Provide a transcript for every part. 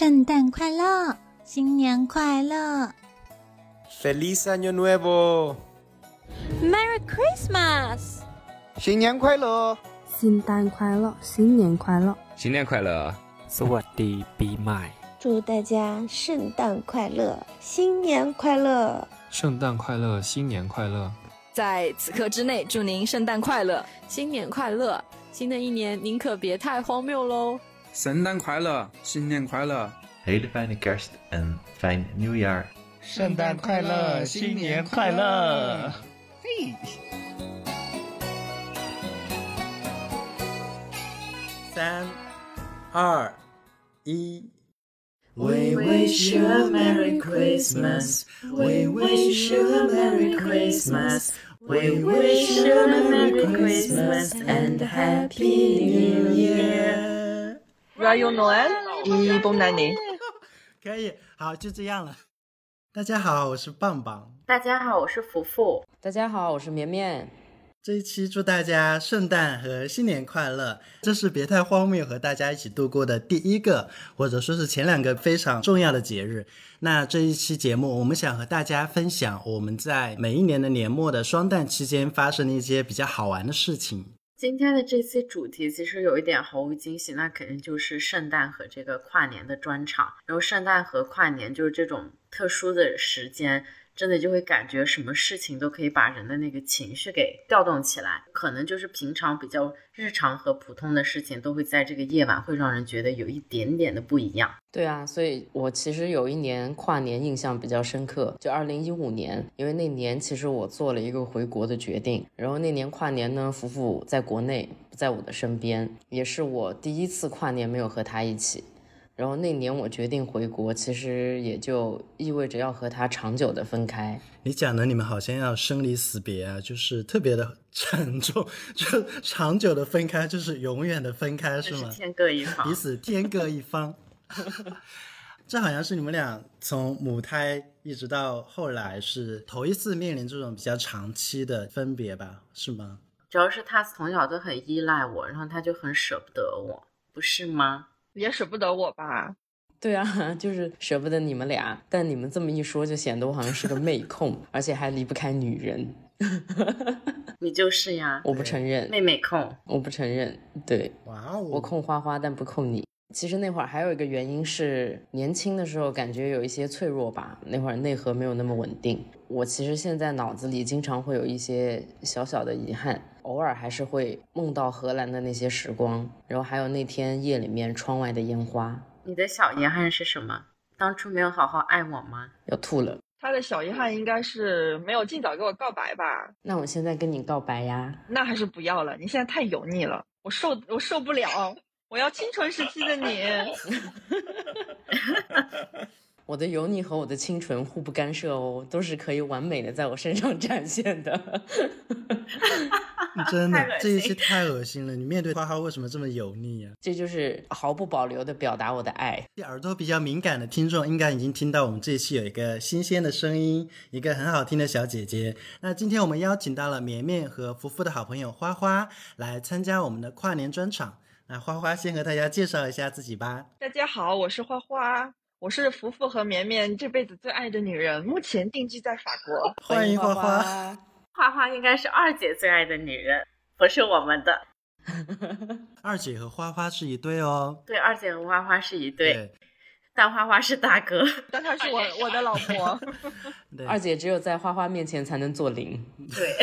圣诞快乐，新年快乐！Feliz Año Nuevo！Merry Christmas！新年快乐！圣诞快乐，新年快乐！新年快乐！สวัสดีปีใหม่！祝大家圣诞快乐，新年快乐！圣诞快乐，新年快乐！在此刻之内，祝您圣诞快乐，新年快乐！新的一年，您可别太荒谬喽！ 圣诞快乐，新年快乐！Hele fijne kerst en fijn nieuwjaar！圣诞快乐，新年快乐！嘿！三、二、一。We wish you a Merry Christmas. We wish you a Merry Christmas. We wish you a Merry Christmas and Happy New Year. Rayon Noel y Bon année. 可以，好，就这样了。大家好，我是棒棒。大家好，我是福福。大家好，我是绵绵。这一期祝大家圣诞和新年快乐！这是别太荒谬和大家一起度过的第一个，或者说是前两个非常重要的节日。那这一期节目，我们想和大家分享我们在每一年的年末的双旦期间发生的一些比较好玩的事情。今天的这期主题其实有一点毫无惊喜，那肯定就是圣诞和这个跨年的专场。然后圣诞和跨年就是这种特殊的时间。真的就会感觉什么事情都可以把人的那个情绪给调动起来，可能就是平常比较日常和普通的事情，都会在这个夜晚会让人觉得有一点点的不一样。对啊，所以我其实有一年跨年印象比较深刻，就二零一五年，因为那年其实我做了一个回国的决定，然后那年跨年呢，福福在国内不在我的身边，也是我第一次跨年没有和他一起。然后那年我决定回国，其实也就意味着要和他长久的分开。你讲的你们好像要生离死别啊，就是特别的沉重，就长久的分开，就是永远的分开，是吗？天各一方，彼此天各一方。这好像是你们俩从母胎一直到后来是头一次面临这种比较长期的分别吧？是吗？主要是他从小都很依赖我，然后他就很舍不得我，不是吗？也舍不得我吧？对啊，就是舍不得你们俩。但你们这么一说，就显得我好像是个妹控，而且还离不开女人。你就是呀，我不承认。妹妹控，我不承认。对，哇哦，我控花花，但不控你。其实那会儿还有一个原因是，年轻的时候感觉有一些脆弱吧，那会儿内核没有那么稳定。我其实现在脑子里经常会有一些小小的遗憾。偶尔还是会梦到荷兰的那些时光，然后还有那天夜里面窗外的烟花。你的小遗憾是什么？当初没有好好爱我吗？要吐了。他的小遗憾应该是没有尽早给我告白吧？那我现在跟你告白呀？那还是不要了，你现在太油腻了，我受我受不了，我要清纯时期的你。我的油腻和我的清纯互不干涉哦，都是可以完美的在我身上展现的。真的，这一期太恶心了！你面对花花为什么这么油腻啊？这就是毫不保留的表达我的爱。耳朵比较敏感的听众应该已经听到我们这一期有一个新鲜的声音，一个很好听的小姐姐。那今天我们邀请到了绵绵和福福的好朋友花花来参加我们的跨年专场。那花花先和大家介绍一下自己吧。大家好，我是花花。我是福福和绵绵这辈子最爱的女人，目前定居在法国。欢迎花花，花花应该是二姐最爱的女人，不是我们的。二姐和花花是一对哦。对，二姐和花花是一对，但花花是大哥，但他是我我的老婆。二姐只有在花花面前才能做零。对，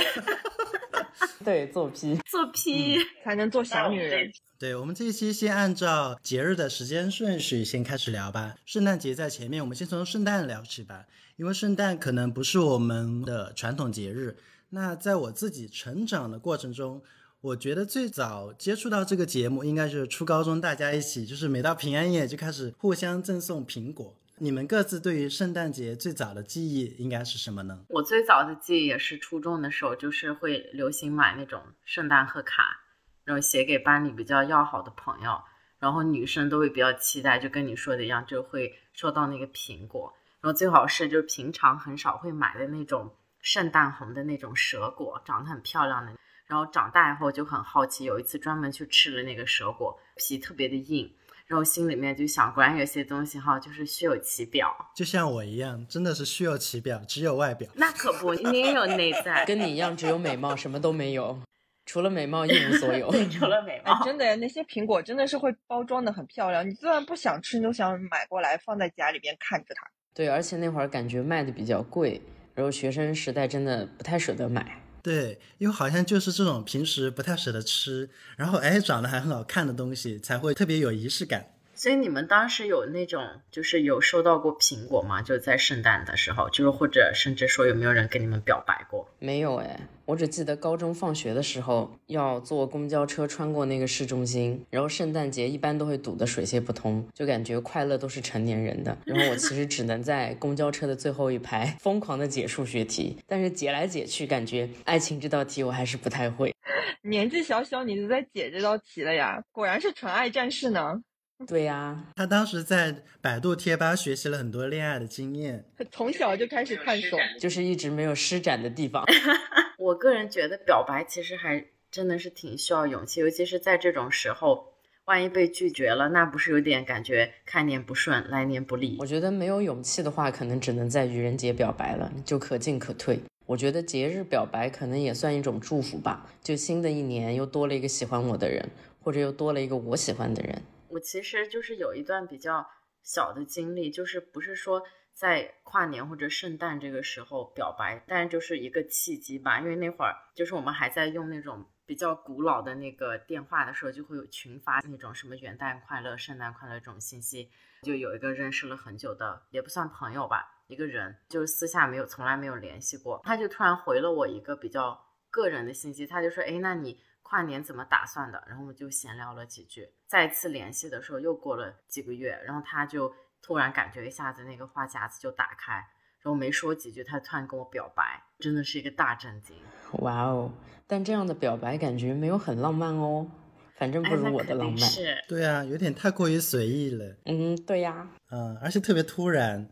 对，做 P，做 P 才能做小女人。对我们这一期先按照节日的时间顺序先开始聊吧。圣诞节在前面，我们先从圣诞聊起吧。因为圣诞可能不是我们的传统节日。那在我自己成长的过程中，我觉得最早接触到这个节目，应该是初高中大家一起，就是每到平安夜就开始互相赠送苹果。你们各自对于圣诞节最早的记忆应该是什么呢？我最早的记忆也是初中的时候，就是会流行买那种圣诞贺卡。然后写给班里比较要好的朋友，然后女生都会比较期待，就跟你说的一样，就会收到那个苹果。然后最好是就是平常很少会买的那种圣诞红的那种蛇果，长得很漂亮的。然后长大以后就很好奇，有一次专门去吃了那个蛇果，皮特别的硬。然后心里面就想，果然有些东西哈，就是虚有其表。就像我一样，真的是虚有其表，只有外表。那可不，你也有内在，跟你一样，只有美貌，什么都没有，除了美貌一无所有。对，除了美貌，哎、真的，那些苹果真的是会包装的很漂亮，你就算不想吃，你都想买过来放在家里边看着它。对，而且那会儿感觉卖的比较贵，然后学生时代真的不太舍得买。对，因为好像就是这种平时不太舍得吃，然后哎长得还很好看的东西，才会特别有仪式感。所以你们当时有那种，就是有收到过苹果吗？就在圣诞的时候，就是或者甚至说有没有人跟你们表白过？没有哎，我只记得高中放学的时候要坐公交车穿过那个市中心，然后圣诞节一般都会堵得水泄不通，就感觉快乐都是成年人的。然后我其实只能在公交车的最后一排疯狂的解数学题，但是解来解去，感觉爱情这道题我还是不太会。年纪小小你就在解这道题了呀，果然是纯爱战士呢。对呀，他当时在百度贴吧学习了很多恋爱的经验，他从小就开始探索，就是一直没有施展的地方。我个人觉得表白其实还真的是挺需要勇气，尤其是在这种时候，万一被拒绝了，那不是有点感觉看年不顺，来年不利？我觉得没有勇气的话，可能只能在愚人节表白了，就可进可退。我觉得节日表白可能也算一种祝福吧，就新的一年又多了一个喜欢我的人，或者又多了一个我喜欢的人。我其实就是有一段比较小的经历，就是不是说在跨年或者圣诞这个时候表白，但就是一个契机吧。因为那会儿就是我们还在用那种比较古老的那个电话的时候，就会有群发那种什么元旦快乐、圣诞快乐这种信息。就有一个认识了很久的，也不算朋友吧，一个人就是私下没有从来没有联系过，他就突然回了我一个比较个人的信息，他就说：“哎，那你。”跨年怎么打算的？然后我们就闲聊了几句。再次联系的时候，又过了几个月，然后他就突然感觉一下子那个话匣子就打开，然后没说几句，他突然跟我表白，真的是一个大震惊。哇哦！但这样的表白感觉没有很浪漫哦，反正不如我的浪漫。是，对啊，有点太过于随意了。嗯，对呀。嗯，而且特别突然。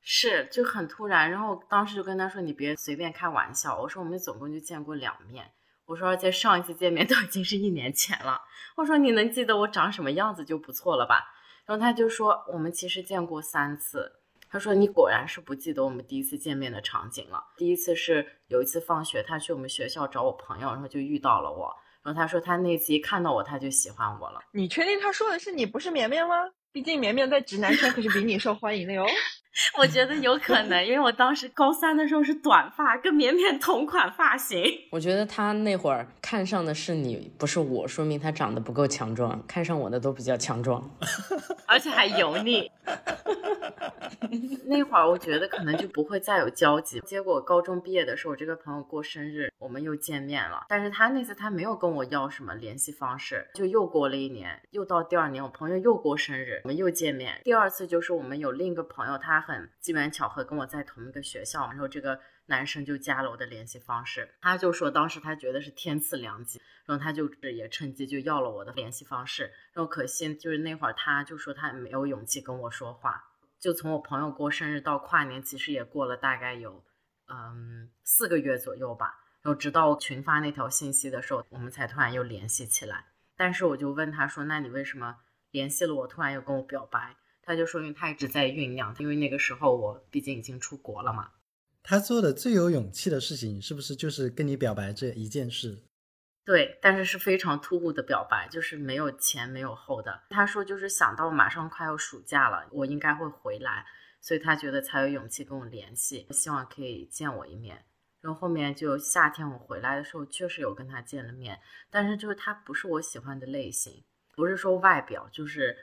是，就很突然。然后当时就跟他说：“你别随便开玩笑。”我说：“我们总共就见过两面。”我说，而且上一次见面都已经是一年前了。我说，你能记得我长什么样子就不错了吧？然后他就说，我们其实见过三次。他说，你果然是不记得我们第一次见面的场景了。第一次是有一次放学，他去我们学校找我朋友，然后就遇到了我。然后他说，他那次一看到我，他就喜欢我了。你确定他说的是你，不是绵绵吗？毕竟绵绵在直男圈可是比你受欢迎的哟。我觉得有可能，因为我当时高三的时候是短发，跟绵绵同款发型。我觉得他那会儿看上的是你，不是我，说明他长得不够强壮。看上我的都比较强壮，而且还油腻。那会儿我觉得可能就不会再有交集。结果高中毕业的时候，我这个朋友过生日，我们又见面了。但是他那次他没有跟我要什么联系方式，就又过了一年，又到第二年，我朋友又过生日，我们又见面。第二次就是我们有另一个朋友，他很机缘巧合跟我在同一个学校，然后这个男生就加了我的联系方式。他就说当时他觉得是天赐良机，然后他就也趁机就要了我的联系方式。然后可惜就是那会儿他就说他没有勇气跟我说话。就从我朋友过生日到跨年，其实也过了大概有，嗯，四个月左右吧。然后直到群发那条信息的时候，我们才突然又联系起来。但是我就问他说：“那你为什么联系了我，突然又跟我表白？”他就说：“因为他一直在酝酿，因为那个时候我毕竟已经出国了嘛。”他做的最有勇气的事情，是不是就是跟你表白这一件事？对，但是是非常突兀的表白，就是没有前没有后的。他说就是想到马上快要暑假了，我应该会回来，所以他觉得才有勇气跟我联系，希望可以见我一面。然后后面就夏天我回来的时候，确实有跟他见了面，但是就是他不是我喜欢的类型，不是说外表，就是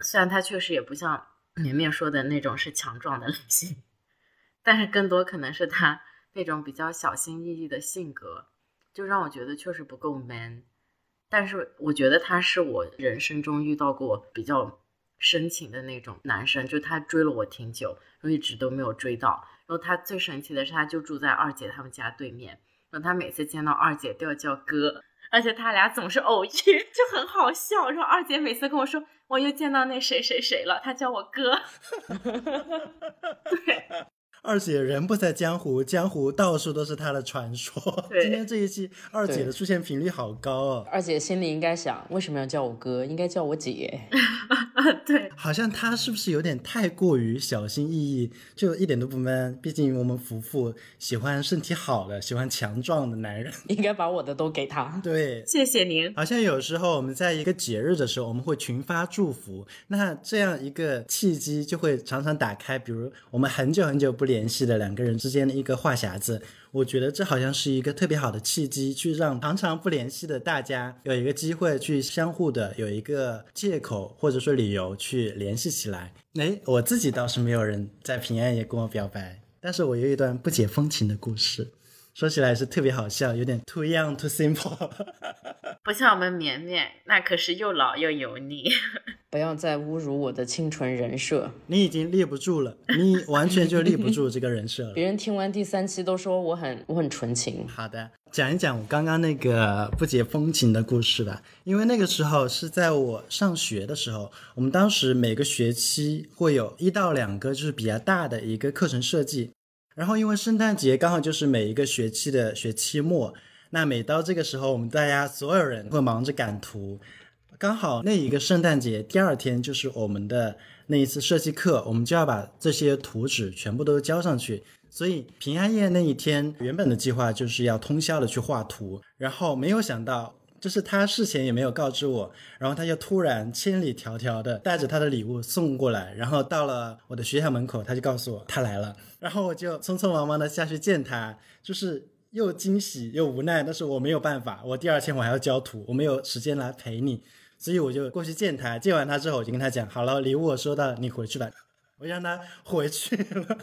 虽然他确实也不像绵绵说的那种是强壮的 类型，但是更多可能是他那种比较小心翼翼的性格。就让我觉得确实不够 man，但是我觉得他是我人生中遇到过比较深情的那种男生，就他追了我挺久，然后一直都没有追到。然后他最神奇的是，他就住在二姐他们家对面，然后他每次见到二姐都要叫哥，而且他俩总是偶遇，就很好笑。然后二姐每次跟我说，我又见到那谁谁谁了，他叫我哥。对。二姐人不在江湖，江湖到处都是她的传说。今天这一期二姐的出现频率好高哦。二姐心里应该想，为什么要叫我哥？应该叫我姐。对，好像她是不是有点太过于小心翼翼，就一点都不 man？毕竟我们夫妇喜欢身体好的，喜欢强壮的男人，应该把我的都给他。对，谢谢您。好像有时候我们在一个节日的时候，我们会群发祝福，那这样一个契机就会常常打开，比如我们很久很久不联系的两个人之间的一个话匣子。我觉得这好像是一个特别好的契机，去让常常不联系的大家有一个机会去相互的有一个借口或者说理由去联系起来。哎，我自己倒是没有人在平安夜跟我表白，但是我有一段不解风情的故事。说起来是特别好笑，有点 too young too simple，不像我们绵绵，那可是又老又油腻。不要再侮辱我的清纯人设，你已经立不住了，你完全就立不住这个人设了。别人听完第三期都说我很我很纯情。好的，讲一讲我刚刚那个不解风情的故事吧。因为那个时候是在我上学的时候，我们当时每个学期会有一到两个就是比较大的一个课程设计。然后，因为圣诞节刚好就是每一个学期的学期末，那每到这个时候，我们大家所有人会忙着赶图。刚好那一个圣诞节第二天就是我们的那一次设计课，我们就要把这些图纸全部都交上去。所以平安夜那一天，原本的计划就是要通宵的去画图，然后没有想到。就是他事前也没有告知我，然后他就突然千里迢迢的带着他的礼物送过来，然后到了我的学校门口，他就告诉我他来了，然后我就匆匆忙忙的下去见他，就是又惊喜又无奈，但是我没有办法，我第二天我还要交图，我没有时间来陪你，所以我就过去见他，见完他之后，我就跟他讲，好了，礼物我收到，你回去吧，我让他回去了。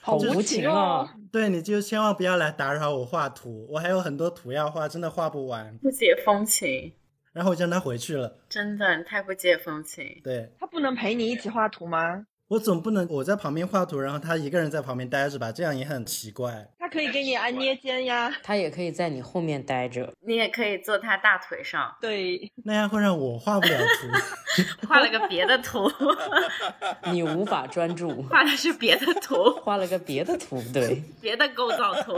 好无情啊！对，你就千万不要来打扰我画图，我还有很多图要画，真的画不完。不解风情，然后我让他回去了。真的，太不解风情。对，他不能陪你一起画图吗？我总不能我在旁边画图，然后他一个人在旁边待着吧？这样也很奇怪。他可以给你按捏肩呀，他也可以在你后面待着，你也可以坐他大腿上。对，那样会让我画不了图，画了个别的图，你无法专注，画的是别的图，画了个别的图，对，别的构造图。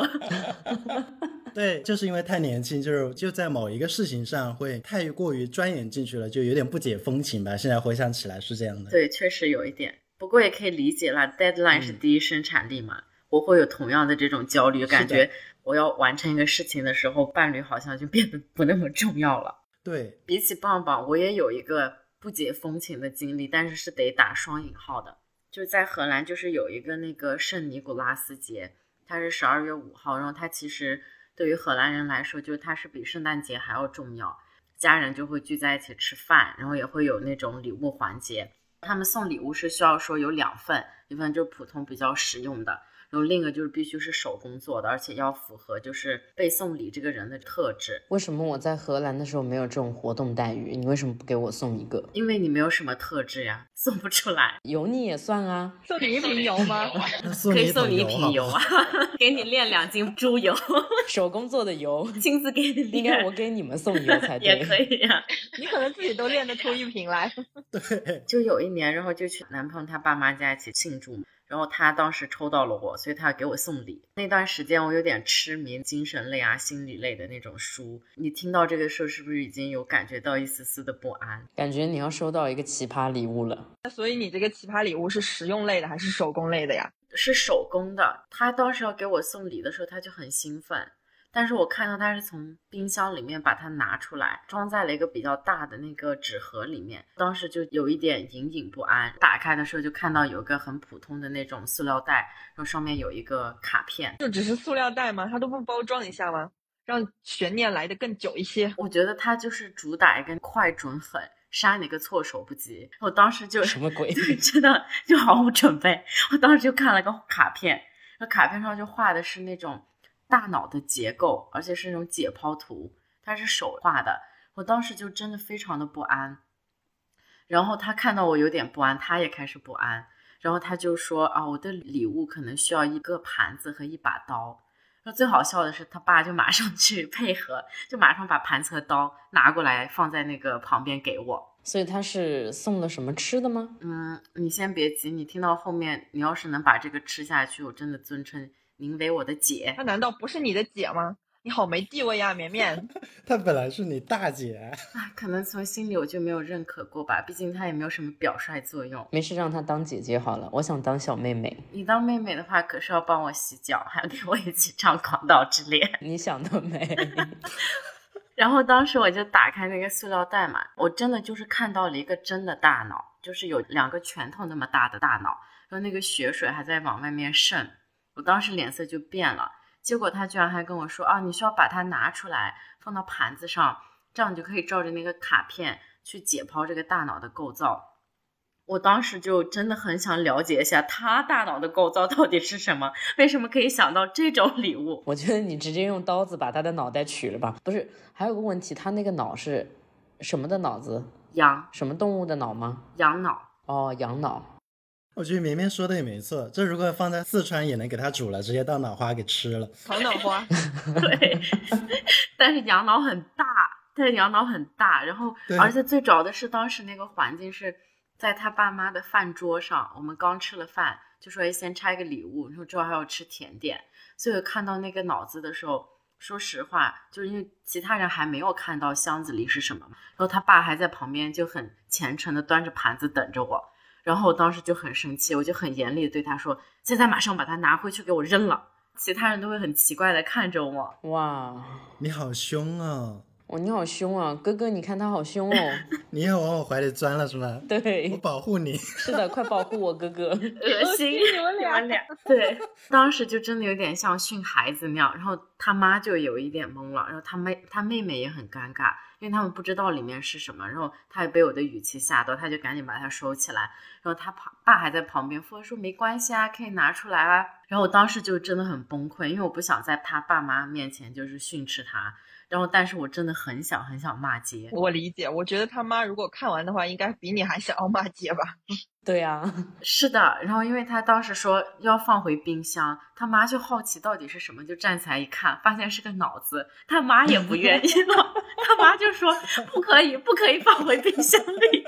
对，就是因为太年轻，就是就在某一个事情上会太过于钻研进去了，就有点不解风情吧。现在回想起来是这样的。对，确实有一点。不过也可以理解了，deadline 是第一生产力嘛，我会有同样的这种焦虑，感觉我要完成一个事情的时候，伴侣好像就变得不那么重要了。对比起棒棒，我也有一个不解风情的经历，但是是得打双引号的，就在荷兰，就是有一个那个圣尼古拉斯节，它是十二月五号，然后它其实对于荷兰人来说，就是它是比圣诞节还要重要，家人就会聚在一起吃饭，然后也会有那种礼物环节。他们送礼物是需要说有两份，一份就是普通比较实用的，然后另一个就是必须是手工做的，而且要符合就是被送礼这个人的特质。为什么我在荷兰的时候没有这种活动待遇？你为什么不给我送一个？因为你没有什么特质呀，送不出来。油腻也算啊，送你一瓶油吗？可以送你一瓶油啊，给你炼两斤猪油，手工做的油，亲自给你炼。应该我给你们送油才对。也可以呀，你可能自己都炼得出一瓶来。对，就有一年，然后就去男朋友他爸妈家一起庆祝，然后他当时抽到了我，所以他要给我送礼。那段时间我有点痴迷精神类啊、心理类的那种书。你听到这个时候，是不是已经有感觉到一丝丝的不安？感觉你要收到一个奇葩礼物了。那所以你这个奇葩礼物是实用类的还是手工类的呀？是手工的。他当时要给我送礼的时候，他就很兴奋。但是我看到他是从冰箱里面把它拿出来，装在了一个比较大的那个纸盒里面，当时就有一点隐隐不安。打开的时候就看到有一个很普通的那种塑料袋，然后上面有一个卡片，就只是塑料袋吗？它都不包装一下吗？让悬念来的更久一些。我觉得它就是主打一个快准狠，杀你个措手不及。我当时就什么鬼？真的就毫无准备。我当时就看了个卡片，那卡片上就画的是那种。大脑的结构，而且是那种解剖图，它是手画的。我当时就真的非常的不安。然后他看到我有点不安，他也开始不安。然后他就说：“啊，我的礼物可能需要一个盘子和一把刀。”那最好笑的是，他爸就马上去配合，就马上把盘子和刀拿过来放在那个旁边给我。所以他是送了什么吃的吗？嗯，你先别急，你听到后面，你要是能把这个吃下去，我真的尊称您为我的姐。她难道不是你的姐吗？你好没地位呀，绵绵。她本来是你大姐。哎，可能从心里我就没有认可过吧，毕竟她也没有什么表率作用。没事，让她当姐姐好了。我想当小妹妹。你当妹妹的话，可是要帮我洗脚，还要跟我一起唱《广岛之恋》。你想得美。然后当时我就打开那个塑料袋嘛，我真的就是看到了一个真的大脑，就是有两个拳头那么大的大脑，然后那个血水还在往外面渗，我当时脸色就变了。结果他居然还跟我说啊，你需要把它拿出来放到盘子上，这样你就可以照着那个卡片去解剖这个大脑的构造。我当时就真的很想了解一下他大脑的构造到底是什么，为什么可以想到这种礼物？我觉得你直接用刀子把他的脑袋取了吧。不是，还有个问题，他那个脑是什么的脑子？羊？什么动物的脑吗？羊脑。哦，羊脑。我觉得绵绵说的也没错，这如果放在四川也能给它煮了，直接当脑花给吃了。烤脑花。对，但是羊脑很大，但是羊脑很大，然后而且最主要的是当时那个环境是。在他爸妈的饭桌上，我们刚吃了饭，就说先拆个礼物，然后之后还要吃甜点。所以看到那个脑子的时候，说实话，就是因为其他人还没有看到箱子里是什么嘛，然后他爸还在旁边就很虔诚的端着盘子等着我，然后我当时就很生气，我就很严厉的对他说：“现在马上把它拿回去给我扔了。”其他人都会很奇怪的看着我。哇，你好凶啊！哦，你好凶啊，哥哥，你看他好凶哦。你要往我怀里钻了是吗？对，我保护你。是的，快保护我哥哥。恶心 你们俩。俩对，当时就真的有点像训孩子那样，然后他妈就有一点懵了，然后他妹他妹妹也很尴尬，因为他们不知道里面是什么，然后他也被我的语气吓到，他就赶紧把它收起来，然后他爸爸还在旁边说说没关系啊，可以拿出来啊。然后我当时就真的很崩溃，因为我不想在他爸妈面前就是训斥他。然后，但是我真的很想很想骂街。我理解，我觉得他妈如果看完的话，应该比你还想要骂街吧？对呀，是的。然后，因为他当时说要放回冰箱，他妈就好奇到底是什么，就站起来一看，发现是个脑子。他妈也不愿意 了，他妈就说不可以，不可以放回冰箱里。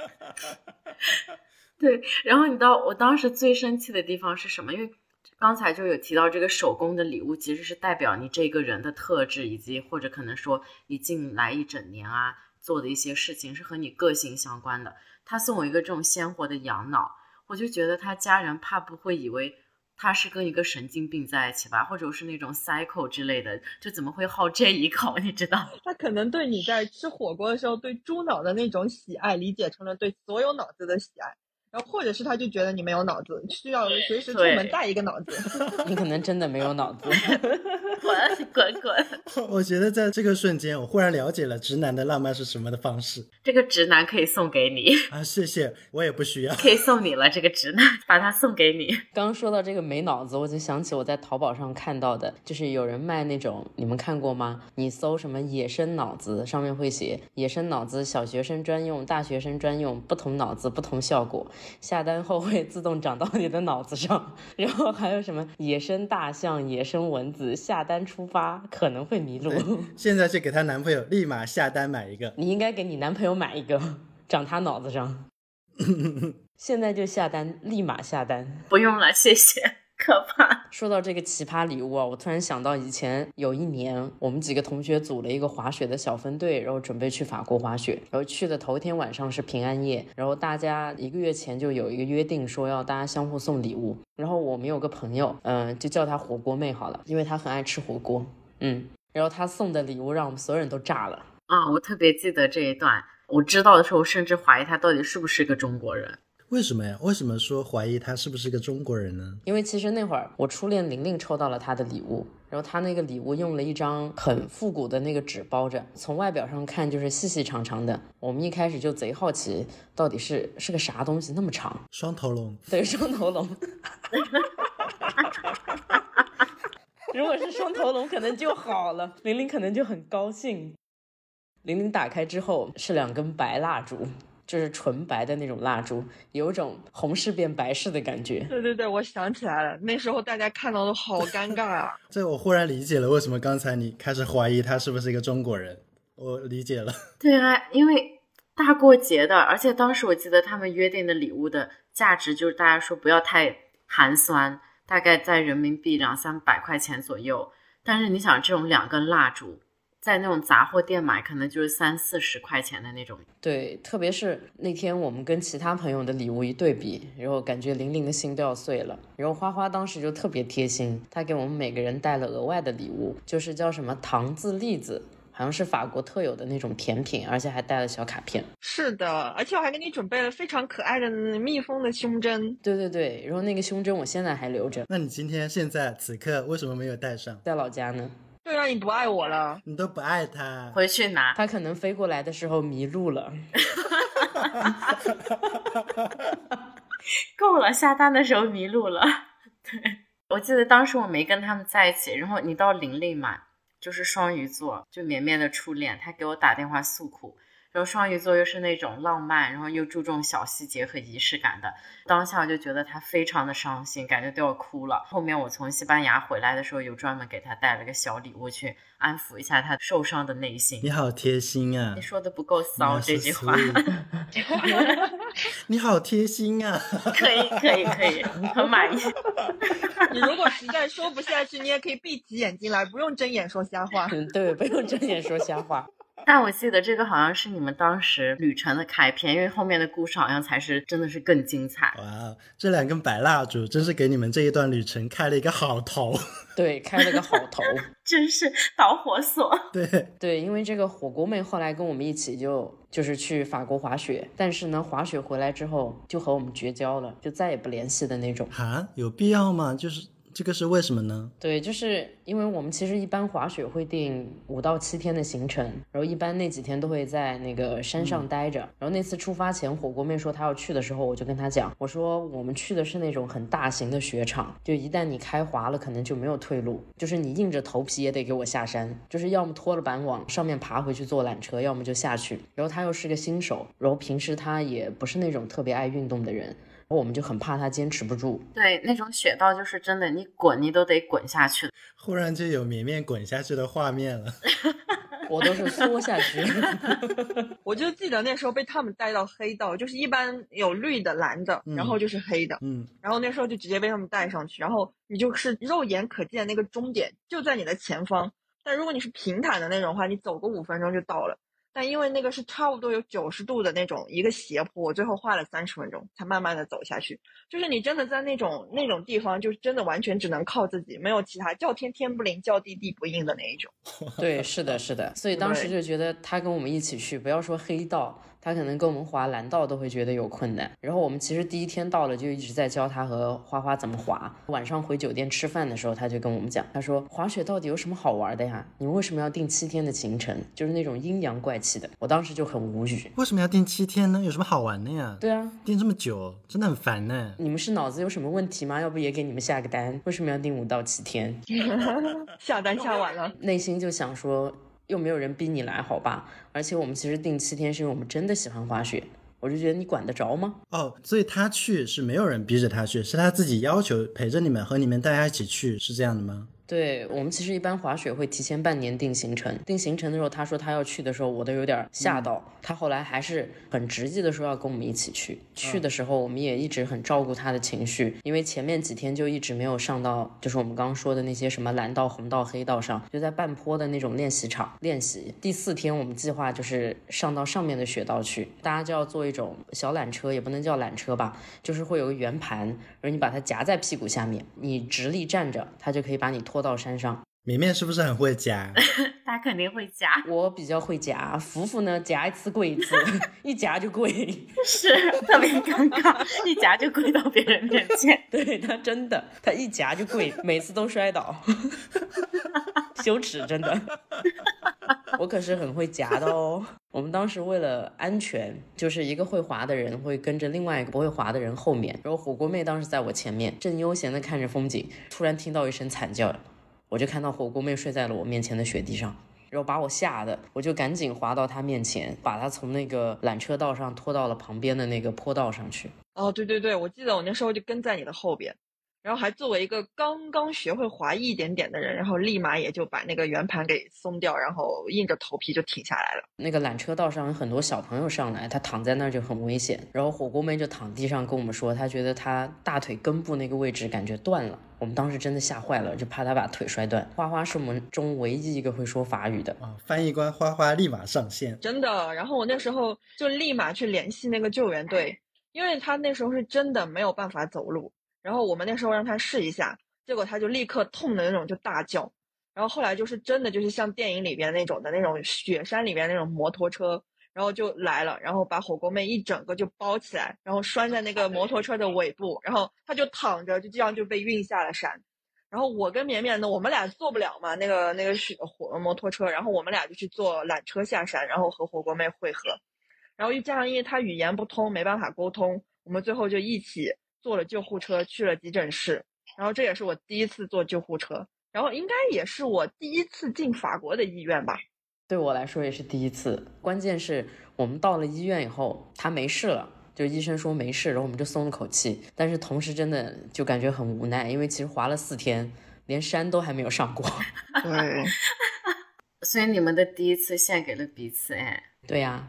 对，然后你知道我当时最生气的地方是什么？因为。刚才就有提到这个手工的礼物，其实是代表你这个人的特质，以及或者可能说你近来一整年啊做的一些事情是和你个性相关的。他送我一个这种鲜活的羊脑，我就觉得他家人怕不会以为他是跟一个神经病在一起吧，或者是那种 psycho 之类的，就怎么会好这一口？你知道？他可能对你在吃火锅的时候对猪脑的那种喜爱，理解成了对所有脑子的喜爱。然后，或者是他就觉得你没有脑子，需要随时出门带一个脑子。你可能真的没有脑子。滚滚滚！我觉得在这个瞬间，我忽然了解了直男的浪漫是什么的方式。这个直男可以送给你啊，谢谢，我也不需要。可以送你了，这个直男，把它送给你。刚刚说到这个没脑子，我就想起我在淘宝上看到的，就是有人卖那种，你们看过吗？你搜什么野生脑子，上面会写野生脑子，小学生专用，大学生专用，不同脑子不同效果。下单后会自动长到你的脑子上，然后还有什么野生大象、野生蚊子，下单出发可能会迷路。现在去给她男朋友立马下单买一个。你应该给你男朋友买一个，长他脑子上。现在就下单，立马下单。不用了，谢谢。可怕！说到这个奇葩礼物啊，我突然想到以前有一年，我们几个同学组了一个滑雪的小分队，然后准备去法国滑雪。然后去的头一天晚上是平安夜，然后大家一个月前就有一个约定，说要大家相互送礼物。然后我们有个朋友，嗯，就叫她火锅妹好了，因为她很爱吃火锅。嗯，然后她送的礼物让我们所有人都炸了。啊，我特别记得这一段。我知道的时候，甚至怀疑他到底是不是个中国人。为什么呀？为什么说怀疑他是不是个中国人呢？因为其实那会儿我初恋玲玲抽到了他的礼物，然后他那个礼物用了一张很复古的那个纸包着，从外表上看就是细细长长的。我们一开始就贼好奇，到底是是个啥东西那么长？双头龙。对，双头龙。如果是双头龙，可能就好了，玲玲可能就很高兴。玲玲打开之后是两根白蜡烛。就是纯白的那种蜡烛，有种红事变白事的感觉。对对对，我想起来了，那时候大家看到都好尴尬啊。这我忽然理解了，为什么刚才你开始怀疑他是不是一个中国人。我理解了。对啊，因为大过节的，而且当时我记得他们约定的礼物的价值就是大家说不要太寒酸，大概在人民币两三百块钱左右。但是你想，这种两根蜡烛。在那种杂货店买，可能就是三四十块钱的那种。对，特别是那天我们跟其他朋友的礼物一对比，然后感觉玲玲的心都要碎了。然后花花当时就特别贴心，她给我们每个人带了额外的礼物，就是叫什么糖渍栗子，好像是法国特有的那种甜品，而且还带了小卡片。是的，而且我还给你准备了非常可爱的蜜蜂的胸针。对对对，然后那个胸针我现在还留着。那你今天现在此刻为什么没有带上？在老家呢。对啊，你不爱我了，你都不爱他，回去拿。他可能飞过来的时候迷路了。够了，下单的时候迷路了。对，我记得当时我没跟他们在一起，然后你到玲玲嘛，就是双鱼座，就绵绵的初恋，他给我打电话诉苦。然后双鱼座又是那种浪漫，然后又注重小细节和仪式感的，当下我就觉得他非常的伤心，感觉都要哭了。后面我从西班牙回来的时候，有专门给他带了个小礼物去安抚一下他受伤的内心。你好贴心啊！你说的不够骚这句话。你好贴心啊！可以可以可以，很满意。你如果实在说不下去，你也可以闭起眼睛来，不用睁眼说瞎话。嗯，对，不用睁眼说瞎话。但我记得这个好像是你们当时旅程的开篇，因为后面的故事好像才是真的是更精彩。哇，这两根白蜡烛真是给你们这一段旅程开了一个好头。对，开了个好头，真是导火索。对 对，因为这个火锅妹后来跟我们一起就就是去法国滑雪，但是呢，滑雪回来之后就和我们绝交了，就再也不联系的那种。啊，有必要吗？就是。这个是为什么呢？对，就是因为我们其实一般滑雪会定五到七天的行程，然后一般那几天都会在那个山上待着。然后那次出发前，火锅妹说她要去的时候，我就跟她讲，我说我们去的是那种很大型的雪场，就一旦你开滑了，可能就没有退路，就是你硬着头皮也得给我下山，就是要么拖了板往上面爬回去坐缆车，要么就下去。然后她又是个新手，然后平时她也不是那种特别爱运动的人。我们就很怕他坚持不住。对，那种雪道就是真的，你滚你都得滚下去。忽然就有绵绵滚下去的画面了，我都是缩下去。我就记得那时候被他们带到黑道，就是一般有绿的、蓝的，然后就是黑的。嗯，然后那时候就直接被他们带上去，然后你就是肉眼可见那个终点就在你的前方。但如果你是平坦的那种话，你走个五分钟就到了。但因为那个是差不多有九十度的那种一个斜坡，我最后花了三十分钟才慢慢的走下去。就是你真的在那种那种地方，就真的完全只能靠自己，没有其他，叫天天不灵，叫地地不应的那一种。对，是的，是的。所以当时就觉得他跟我们一起去，不要说黑道。他可能跟我们滑蓝道都会觉得有困难，然后我们其实第一天到了就一直在教他和花花怎么滑。晚上回酒店吃饭的时候，他就跟我们讲，他说滑雪到底有什么好玩的呀？你们为什么要定七天的行程？就是那种阴阳怪气的。我当时就很无语，为什么要定七天呢？有什么好玩的呀？对啊，定这么久真的很烦呢。你们是脑子有什么问题吗？要不也给你们下个单？为什么要定五到七天？下单下晚了，内心就想说。又没有人逼你来，好吧？而且我们其实定七天，是因为我们真的喜欢滑雪。我就觉得你管得着吗？哦，所以他去是没有人逼着他去，是他自己要求陪着你们，和你们大家一起去，是这样的吗？对我们其实一般滑雪会提前半年定行程，定行程的时候他说他要去的时候，我都有点吓到。他后来还是很直接的说要跟我们一起去。去的时候我们也一直很照顾他的情绪，因为前面几天就一直没有上到，就是我们刚刚说的那些什么蓝道、红道、黑道上，就在半坡的那种练习场练习。第四天我们计划就是上到上面的雪道去，大家就要坐一种小缆车，也不能叫缆车吧，就是会有个圆盘，而你把它夹在屁股下面，你直立站着，它就可以把你拖。到山上，绵绵是不是很会夹？他肯定会夹，我比较会夹。福福呢，夹一次跪一次，一夹就跪，是特别尴尬，一夹就跪到别人面前。对他真的，他一夹就跪，每次都摔倒，羞耻真的。我可是很会夹的哦。我们当时为了安全，就是一个会滑的人会跟着另外一个不会滑的人后面，然后火锅妹当时在我前面，正悠闲的看着风景，突然听到一声惨叫。我就看到火锅妹睡在了我面前的雪地上，然后把我吓得，我就赶紧滑到她面前，把她从那个缆车道上拖到了旁边的那个坡道上去。哦，对对对，我记得我那时候就跟在你的后边，然后还作为一个刚刚学会滑一点点的人，然后立马也就把那个圆盘给松掉，然后硬着头皮就停下来了。那个缆车道上有很多小朋友上来，他躺在那儿就很危险。然后火锅妹就躺地上跟我们说，她觉得她大腿根部那个位置感觉断了。我们当时真的吓坏了，就怕她把腿摔断。花花是我们中唯一一个会说法语的啊，翻译官花花立马上线，真的。然后我那时候就立马去联系那个救援队，因为他那时候是真的没有办法走路。然后我们那时候让他试一下，结果他就立刻痛的那种就大叫。然后后来就是真的就是像电影里边那种的那种雪山里边那种摩托车，然后就来了，然后把火锅妹一整个就包起来，然后拴在那个摩托车的尾部，然后他就躺着就这样就被运下了山。然后我跟绵绵呢，我们俩坐不了嘛，那个那个雪火摩托车，然后我们俩就去坐缆车下山，然后和火锅妹会合。然后又加上因为他语言不通，没办法沟通，我们最后就一起。坐了救护车去了急诊室，然后这也是我第一次坐救护车，然后应该也是我第一次进法国的医院吧。对我来说也是第一次。关键是我们到了医院以后，他没事了，就医生说没事，然后我们就松了口气。但是同时真的就感觉很无奈，因为其实滑了四天，连山都还没有上过。对，所以你们的第一次献给了彼此，哎，对呀。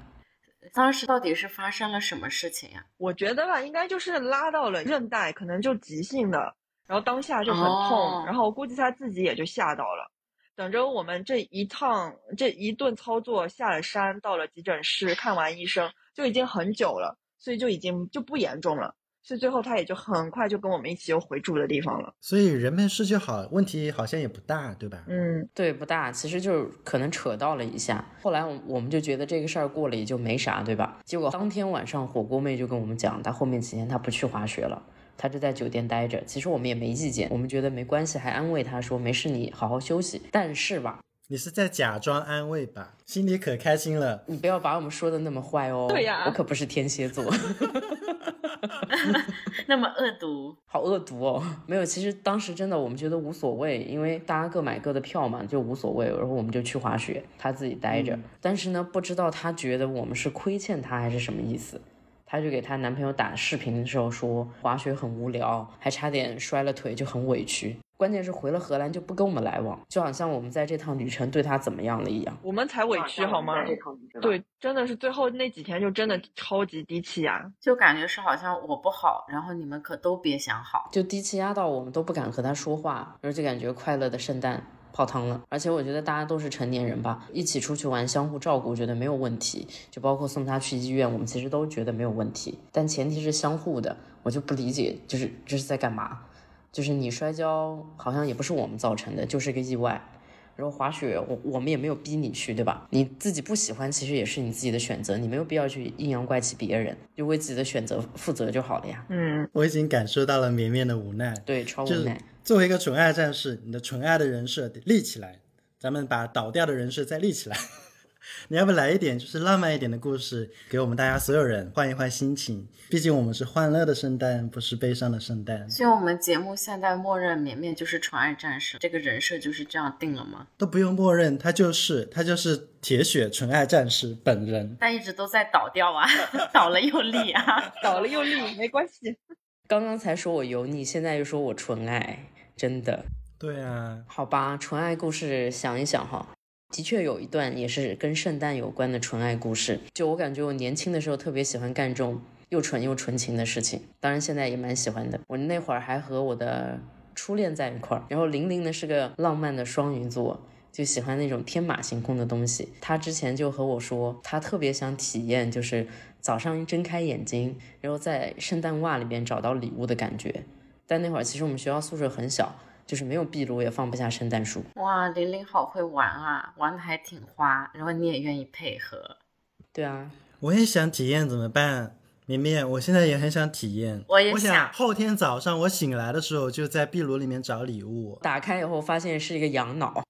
当时到底是发生了什么事情呀？我觉得吧，应该就是拉到了韧带，可能就急性的，然后当下就很痛，然后估计他自己也就吓到了。等着我们这一趟这一顿操作下了山，到了急诊室看完医生，就已经很久了，所以就已经就不严重了。所以最后他也就很快就跟我们一起又回住的地方了。所以人没事就好，问题好像也不大，对吧？嗯，对，不大，其实就是可能扯到了一下。后来我我们就觉得这个事儿过了也就没啥，对吧？结果当天晚上火锅妹就跟我们讲，她后面几天她不去滑雪了，她就在酒店待着。其实我们也没意见，我们觉得没关系，还安慰她说没事，你好好休息。但是吧，你是在假装安慰吧？心里可开心了。你不要把我们说的那么坏哦。对呀，我可不是天蝎座。那么恶毒，好恶毒哦！没有，其实当时真的我们觉得无所谓，因为大家各买各的票嘛，就无所谓。然后我们就去滑雪，他自己待着。但是呢，不知道他觉得我们是亏欠他还是什么意思，他就给她男朋友打视频的时候说滑雪很无聊，还差点摔了腿，就很委屈。关键是回了荷兰就不跟我们来往，就好像我们在这趟旅程对他怎么样了一样。我们才委屈好吗？对，真的是最后那几天就真的超级低气压，就感觉是好像我不好，然后你们可都别想好，就低气压到我们都不敢和他说话，然后就感觉快乐的圣诞泡汤了。而且我觉得大家都是成年人吧，一起出去玩，相互照顾，觉得没有问题。就包括送他去医院，我们其实都觉得没有问题，但前提是相互的。我就不理解，就是这是在干嘛？就是你摔跤好像也不是我们造成的，就是个意外。然后滑雪，我我们也没有逼你去，对吧？你自己不喜欢，其实也是你自己的选择，你没有必要去阴阳怪气别人，就为自己的选择负责就好了呀。嗯，我已经感受到了绵绵的无奈，对，超无奈。作为一个纯爱战士，你的纯爱的人设得立起来，咱们把倒掉的人设再立起来。你要不来一点就是浪漫一点的故事，给我们大家所有人换一换心情。毕竟我们是欢乐的圣诞，不是悲伤的圣诞。所以我们节目现在默认绵绵就是纯爱战士，这个人设就是这样定了吗？都不用默认，他就是他就是铁血纯爱战士本人。但一直都在倒掉啊，倒了又立啊，倒了又立，没关系。刚刚才说我油腻，现在又说我纯爱，真的。对啊，好吧，纯爱故事想一想哈。的确有一段也是跟圣诞有关的纯爱故事，就我感觉我年轻的时候特别喜欢干这种又纯又纯情的事情，当然现在也蛮喜欢的。我那会儿还和我的初恋在一块儿，然后玲玲呢是个浪漫的双鱼座，就喜欢那种天马行空的东西。她之前就和我说，她特别想体验就是早上一睁开眼睛，然后在圣诞袜里边找到礼物的感觉。但那会儿其实我们学校宿舍很小。就是没有壁炉，也放不下圣诞树。哇，玲玲好会玩啊，玩的还挺花，然后你也愿意配合。对啊，我也想体验，怎么办？绵绵，我现在也很想体验。我也想。后天早上我醒来的时候，就在壁炉里面找礼物。打开以后发现是一个羊脑，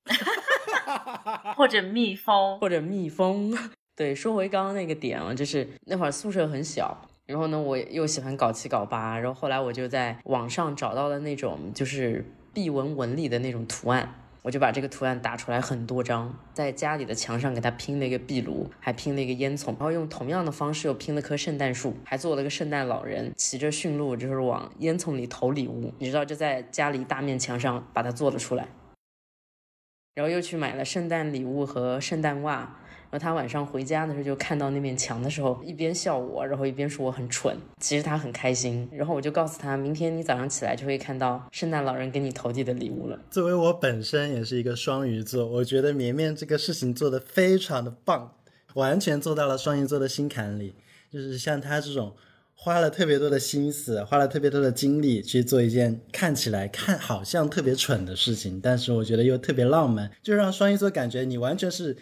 或者蜜蜂，或者蜜蜂。对，说回刚刚那个点啊，就是那会儿宿舍很小，然后呢，我又喜欢搞七搞八，然后后来我就在网上找到了那种就是。壁纹纹理的那种图案，我就把这个图案打出来很多张，在家里的墙上给它拼了一个壁炉，还拼了一个烟囱，然后用同样的方式又拼了棵圣诞树，还做了个圣诞老人骑着驯鹿，就是往烟囱里投礼物。你知道，就在家里大面墙上把它做了出来。然后又去买了圣诞礼物和圣诞袜，然后他晚上回家的时候就看到那面墙的时候，一边笑我，然后一边说我很蠢。其实他很开心。然后我就告诉他，明天你早上起来就会看到圣诞老人给你投递的礼物了。作为我本身也是一个双鱼座，我觉得绵绵这个事情做得非常的棒，完全做到了双鱼座的心坎里。就是像他这种。花了特别多的心思，花了特别多的精力去做一件看起来看好像特别蠢的事情，但是我觉得又特别浪漫，就让双鱼座感觉你完全是，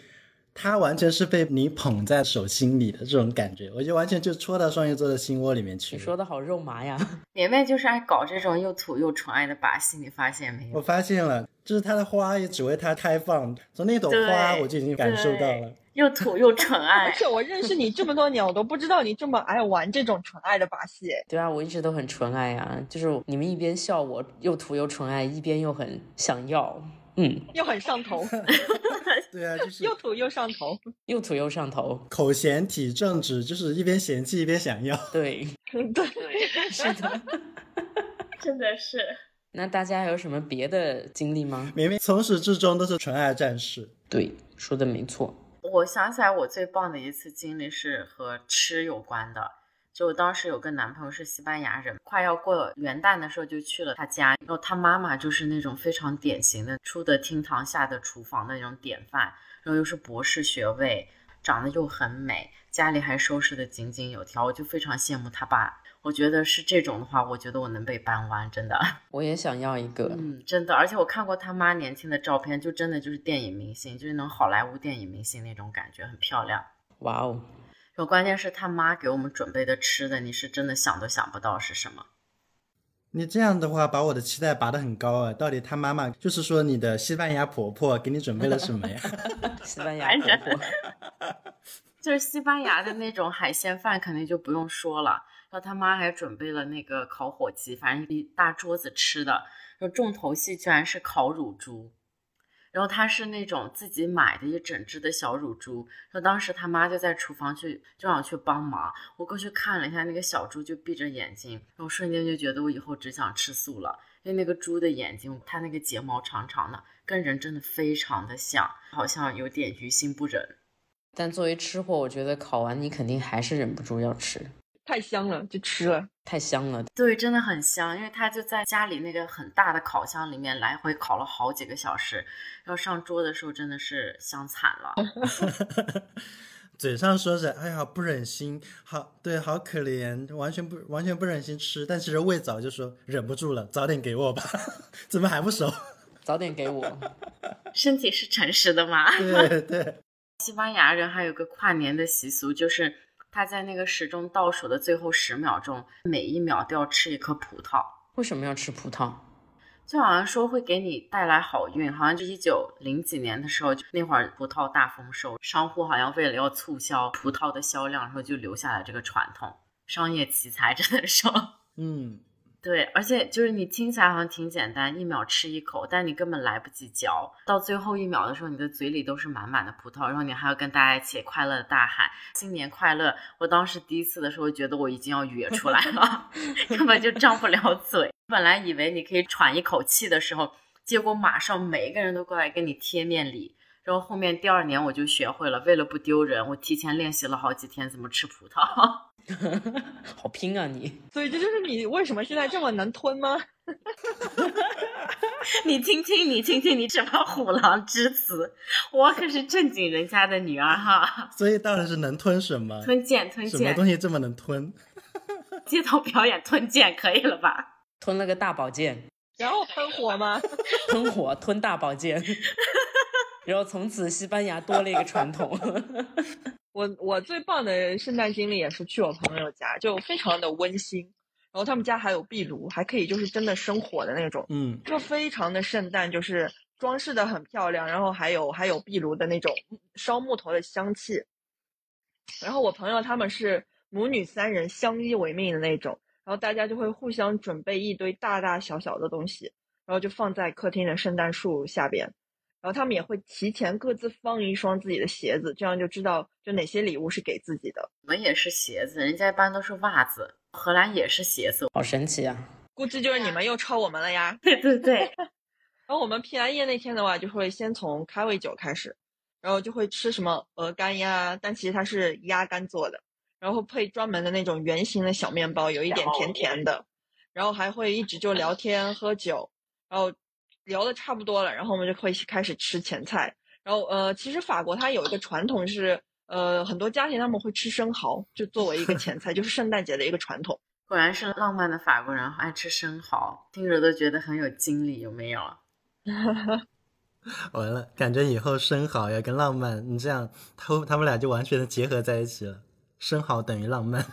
他完全是被你捧在手心里的这种感觉，我就完全就戳到双鱼座的心窝里面去。你说的好肉麻呀，绵绵就是爱搞这种又土又纯爱的把戏，你发现没有？我发现了，就是他的花也只为他开放，从那朵花我就已经感受到了。又土又纯爱，而且我认识你这么多年，我都不知道你这么爱玩这种纯爱的把戏。对啊，我一直都很纯爱啊，就是你们一边笑我又土又纯爱，一边又很想要，嗯，又很上头。对啊，就是又土又上头，又土又上头，口嫌体正直，就是一边嫌弃一边想要。对，对，是的，真的是。那大家还有什么别的经历吗？明明从始至终都是纯爱战士。对，说的没错。我想起来，我最棒的一次经历是和吃有关的。就我当时有个男朋友是西班牙人，快要过元旦的时候就去了他家，然后他妈妈就是那种非常典型的出得厅堂下的厨房的那种典范，然后又是博士学位，长得又很美，家里还收拾得井井有条，我就非常羡慕他爸。我觉得是这种的话，我觉得我能被扳弯，真的。我也想要一个，嗯，真的。而且我看过他妈年轻的照片，就真的就是电影明星，就是那种好莱坞电影明星那种感觉，很漂亮。哇哦！有关键是他妈给我们准备的吃的，你是真的想都想不到是什么。你这样的话，把我的期待拔得很高啊！到底他妈妈就是说你的西班牙婆婆给你准备了什么呀？西班牙婆婆 就是西班牙的那种海鲜饭，肯定就不用说了。然后他妈还准备了那个烤火鸡，反正一大桌子吃的。然后重头戏居然是烤乳猪，然后他是那种自己买的一整只的小乳猪。然后当时他妈就在厨房去，就让我去帮忙。我过去看了一下那个小猪，就闭着眼睛，然后瞬间就觉得我以后只想吃素了。因为那个猪的眼睛，它那个睫毛长长的，跟人真的非常的像，好像有点于心不忍。但作为吃货，我觉得烤完你肯定还是忍不住要吃。太香了，就吃了。太香了，对，真的很香。因为他就在家里那个很大的烤箱里面来回烤了好几个小时，然后上桌的时候真的是香惨了。嘴上说着“哎呀，不忍心”，好，对，好可怜，完全不完全不忍心吃，但其实胃早就说忍不住了，早点给我吧。怎么还不熟？早点给我。身体是诚实的吗？对对。西班牙人还有个跨年的习俗，就是。他在那个时钟倒数的最后十秒钟，每一秒都要吃一颗葡萄。为什么要吃葡萄？就好像说会给你带来好运，好像就一九零几年的时候，那会儿葡萄大丰收，商户好像为了要促销葡萄的销量，然后就留下了这个传统，商业奇才真的说，嗯。对，而且就是你听起来好像挺简单，一秒吃一口，但你根本来不及嚼，到最后一秒的时候，你的嘴里都是满满的葡萄，然后你还要跟大家一起快乐的大喊新年快乐。我当时第一次的时候觉得我已经要哕出来了，根本就张不了嘴。本来以为你可以喘一口气的时候，结果马上每一个人都过来跟你贴面礼。然后后面第二年我就学会了，为了不丢人，我提前练习了好几天怎么吃葡萄。好拼啊你！所以这就是你为什么现在这么能吞吗？你听听，你听听，你什么虎狼之词？我可是正经人家的女儿哈。所以到底是能吞什么？吞剑，吞剑。什么东西这么能吞？街头表演吞剑可以了吧？吞了个大宝剑。然后喷火吗？喷火，吞大宝剑。然后从此西班牙多了一个传统。我我最棒的圣诞经历也是去我朋友家，就非常的温馨。然后他们家还有壁炉，还可以就是真的生火的那种，嗯，就非常的圣诞，就是装饰的很漂亮。然后还有还有壁炉的那种烧木头的香气。然后我朋友他们是母女三人相依为命的那种，然后大家就会互相准备一堆大大小小的东西，然后就放在客厅的圣诞树下边。然后他们也会提前各自放一双自己的鞋子，这样就知道就哪些礼物是给自己的。我们也是鞋子，人家一般都是袜子，荷兰也是鞋子，好神奇啊！估计就是你们又抄我们了呀。对对对。然后我们平安夜那天的话，就会先从开胃酒开始，然后就会吃什么鹅肝呀，但其实它是鸭肝做的，然后配专门的那种圆形的小面包，有一点甜甜的，然后还会一直就聊天喝酒，然后。聊的差不多了，然后我们就会开始吃前菜。然后呃，其实法国它有一个传统是，呃，很多家庭他们会吃生蚝，就作为一个前菜，就是圣诞节的一个传统。果然是浪漫的法国人，爱吃生蚝，听着都觉得很有精力，有没有？完了，感觉以后生蚝要跟浪漫，你这样，他他们俩就完全的结合在一起了。生蚝等于浪漫。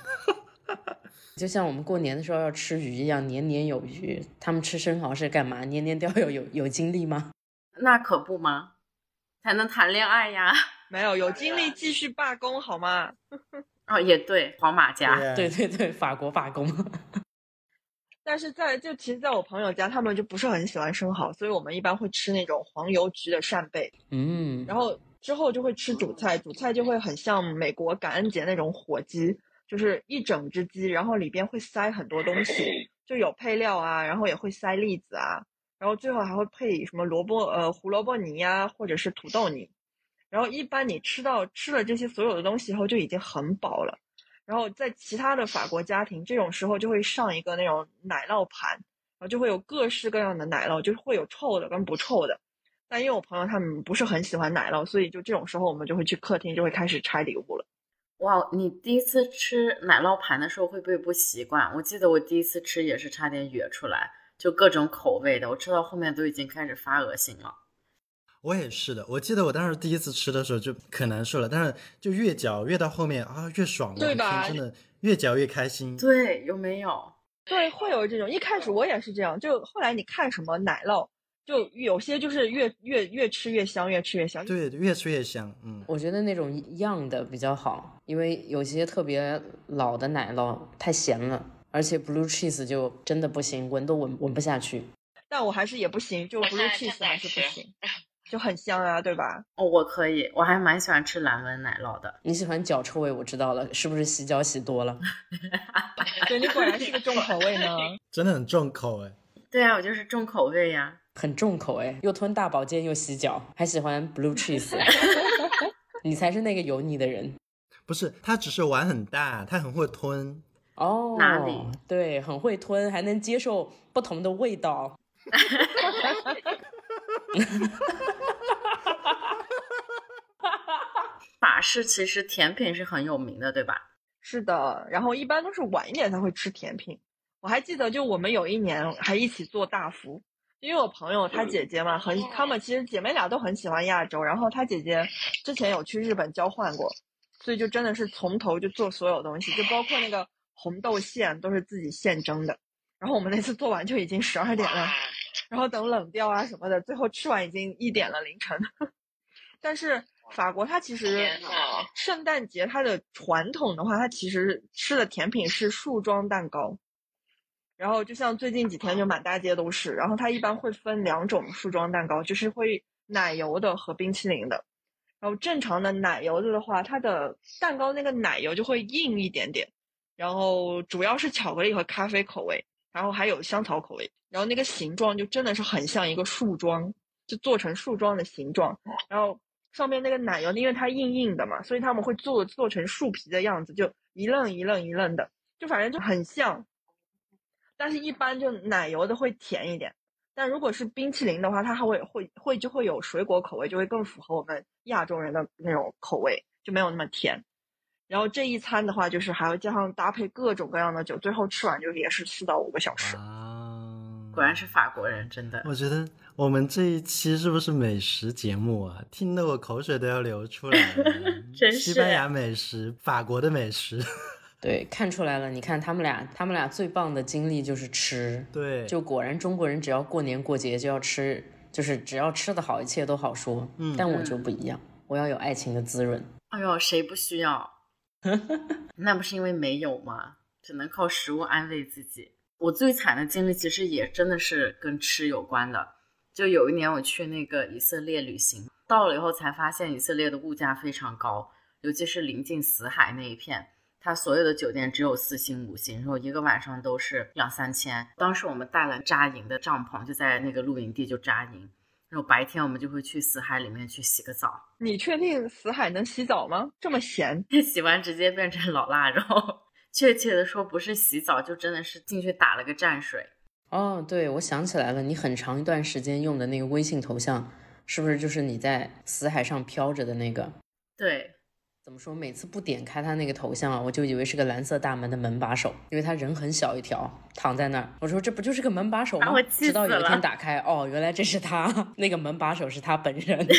就像我们过年的时候要吃鱼一样，年年有余。他们吃生蚝是干嘛？年年都要有有有精力吗？那可不吗？才能谈恋爱呀。没有有精力继续罢工好吗？哦，也对，黄马甲，对对对，法国罢工。但是在就其实在我朋友家，他们就不是很喜欢生蚝，所以我们一般会吃那种黄油焗的扇贝。嗯，然后之后就会吃主菜，主菜就会很像美国感恩节那种火鸡。就是一整只鸡，然后里边会塞很多东西，就有配料啊，然后也会塞栗子啊，然后最后还会配什么萝卜呃胡萝卜泥呀，或者是土豆泥。然后一般你吃到吃了这些所有的东西以后就已经很饱了。然后在其他的法国家庭，这种时候就会上一个那种奶酪盘，然后就会有各式各样的奶酪，就是会有臭的跟不臭的。但因为我朋友他们不是很喜欢奶酪，所以就这种时候我们就会去客厅就会开始拆礼物了。哇，你第一次吃奶酪盘的时候会不会不习惯？我记得我第一次吃也是差点哕出来，就各种口味的，我吃到后面都已经开始发恶心了。我也是的，我记得我当时第一次吃的时候就可难受了，但是就越嚼越到后面啊越爽了，对吧？真的越嚼越开心。对，有没有？对，会有这种。一开始我也是这样，就后来你看什么奶酪。就有些就是越越越吃越香，越吃越香。对，越吃越香。嗯，我觉得那种样的比较好，因为有些特别老的奶酪太咸了，而且 blue cheese 就真的不行，闻都闻闻不下去。但我还是也不行，就 blue cheese 还是不行，就很香啊，对吧？哦，我可以，我还蛮喜欢吃蓝纹奶酪的。你喜欢脚臭味，我知道了，是不是洗脚洗多了？对你果然是个重口味呢，真的很重口哎。对啊，我就是重口味呀。很重口哎，又吞大保健又洗脚，还喜欢 blue cheese，你才是那个油腻的人。不是，他只是碗很大，他很会吞。哦，哪里？对，很会吞，还能接受不同的味道。法式其实甜品是很有名的，对吧？是的，然后一般都是晚一点才会吃甜品。我还记得，就我们有一年还一起做大福。因为我朋友她姐姐嘛，很她们其实姐妹俩都很喜欢亚洲，然后她姐姐之前有去日本交换过，所以就真的是从头就做所有东西，就包括那个红豆馅都是自己现蒸的。然后我们那次做完就已经十二点了，然后等冷掉啊什么的，最后吃完已经一点了凌晨。但是法国它其实圣诞节它的传统的话，它其实吃的甜品是树桩蛋糕。然后就像最近几天就满大街都是，然后它一般会分两种树桩蛋糕，就是会奶油的和冰淇淋的。然后正常的奶油的的话，它的蛋糕那个奶油就会硬一点点，然后主要是巧克力和咖啡口味，然后还有香草口味。然后那个形状就真的是很像一个树桩，就做成树桩的形状。然后上面那个奶油因为它硬硬的嘛，所以他们会做做成树皮的样子，就一愣一愣一愣的，就反正就很像。但是，一般就奶油的会甜一点，但如果是冰淇淋的话，它还会会会就会有水果口味，就会更符合我们亚洲人的那种口味，就没有那么甜。然后这一餐的话，就是还要加上搭配各种各样的酒，最后吃完就也是四到五个小时。啊，果然是法国人，真的。我觉得我们这一期是不是美食节目啊？听得我口水都要流出来了。真是。西班牙美食，法国的美食。对，看出来了。你看他们俩，他们俩最棒的经历就是吃。对，就果然中国人只要过年过节就要吃，就是只要吃的好，一切都好说。嗯，但我就不一样，我要有爱情的滋润。哎呦，谁不需要？那不是因为没有吗？只能靠食物安慰自己。我最惨的经历其实也真的是跟吃有关的，就有一年我去那个以色列旅行，到了以后才发现以色列的物价非常高，尤其是临近死海那一片，它所有的酒店只有四星、五星，然后一个晚上都是两三千。当时我们带了扎营的帐篷，就在那个露营地就扎营，然后白天我们就会去死海里面去洗个澡。你确定死海能洗澡吗？这么咸？洗完直接变成老腊肉。确切的说，不是洗澡，就真的是进去打了个蘸水。哦，对，我想起来了，你很长一段时间用的那个微信头像，是不是就是你在死海上漂着的那个？对，怎么说？每次不点开他那个头像啊，我就以为是个蓝色大门的门把手，因为他人很小一条，躺在那儿。我说这不就是个门把手吗？我直到有一天打开，哦，原来这是他，那个门把手是他本人。对，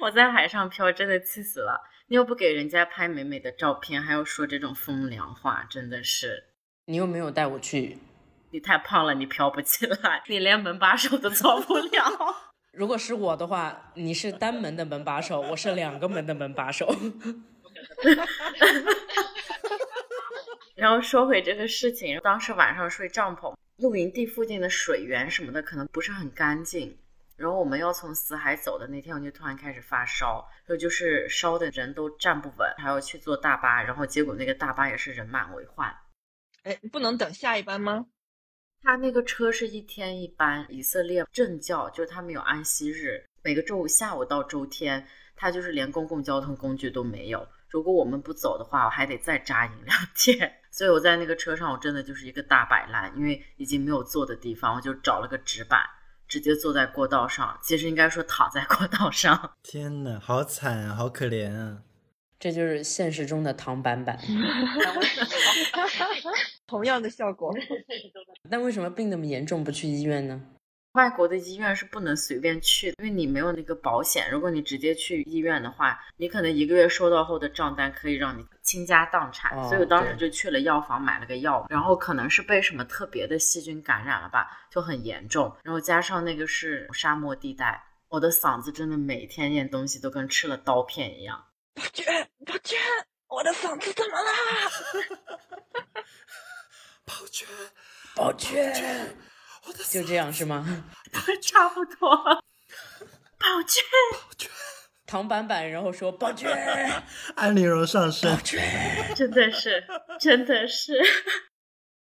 我在海上漂，真的气死了。你又不给人家拍美美的照片，还要说这种风凉话，真的是。你又没有带我去，你太胖了，你飘不起来，你连门把手都做不了。如果是我的话，你是单门的门把手，我是两个门的门把手。然后说回这个事情，当时晚上睡帐篷，露营地附近的水源什么的可能不是很干净。然后我们要从死海走的那天，我就突然开始发烧，然后就是烧的人都站不稳，还要去坐大巴，然后结果那个大巴也是人满为患。哎，不能等下一班吗？他那个车是一天一班，以色列正教就是他们有安息日，每个周五下午到周天，他就是连公共交通工具都没有。如果我们不走的话，我还得再扎营两天。所以我在那个车上，我真的就是一个大摆烂，因为已经没有坐的地方，我就找了个纸板。直接坐在过道上，其实应该说躺在过道上。天哪，好惨啊，好可怜啊！这就是现实中的唐板板，同样的效果。那为什么病那么严重不去医院呢？外国的医院是不能随便去的，因为你没有那个保险。如果你直接去医院的话，你可能一个月收到后的账单可以让你倾家荡产。所以我当时就去了药房买了个药，然后可能是被什么特别的细菌感染了吧，就很严重。然后加上那个是沙漠地带，我的嗓子真的每天咽东西都跟吃了刀片一样。宝娟，宝娟，我的嗓子怎么了？宝娟，宝娟。就这样是吗？差不多。宝娟，宝娟，唐板板，然后说宝娟，安陵容上身，真的是，真的是。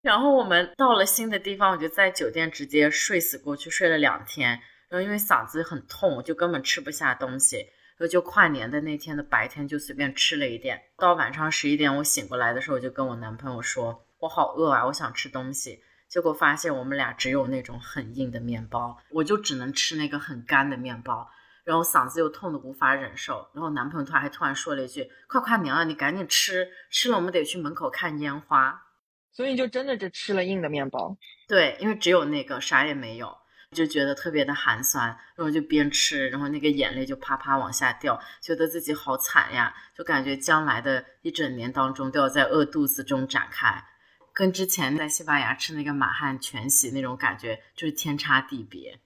然后我们到了新的地方，我就在酒店直接睡死过去，睡了两天。然后因为嗓子很痛，我就根本吃不下东西。然后就跨年的那天的白天就随便吃了一点。到晚上十一点，我醒过来的时候，我就跟我男朋友说，我好饿啊，我想吃东西。结果发现我们俩只有那种很硬的面包，我就只能吃那个很干的面包，然后嗓子又痛的无法忍受，然后男朋友突然还突然说了一句：“快跨年了，你赶紧吃，吃了我们得去门口看烟花。”所以就真的只吃了硬的面包。对，因为只有那个啥也没有，就觉得特别的寒酸，然后就边吃，然后那个眼泪就啪啪往下掉，觉得自己好惨呀，就感觉将来的一整年当中都要在饿肚子中展开。跟之前在西班牙吃那个马汉全席那种感觉就是天差地别，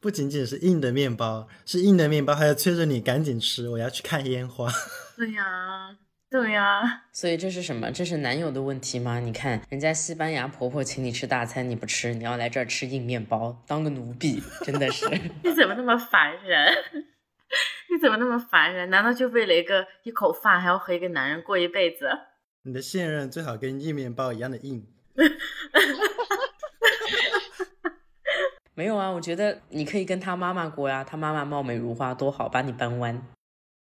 不仅仅是硬的面包，是硬的面包还要催着你赶紧吃，我要去看烟花。对呀，对呀，所以这是什么？这是男友的问题吗？你看人家西班牙婆婆请你吃大餐你不吃，你要来这儿吃硬面包，当个奴婢，真的是。你怎么那么烦人？你怎么那么烦人？难道就为了一个一口饭还要和一个男人过一辈子？你的现任最好跟硬面包一样的硬。没有啊，我觉得你可以跟他妈妈过呀，他妈妈貌美如花，多好，把你扳弯。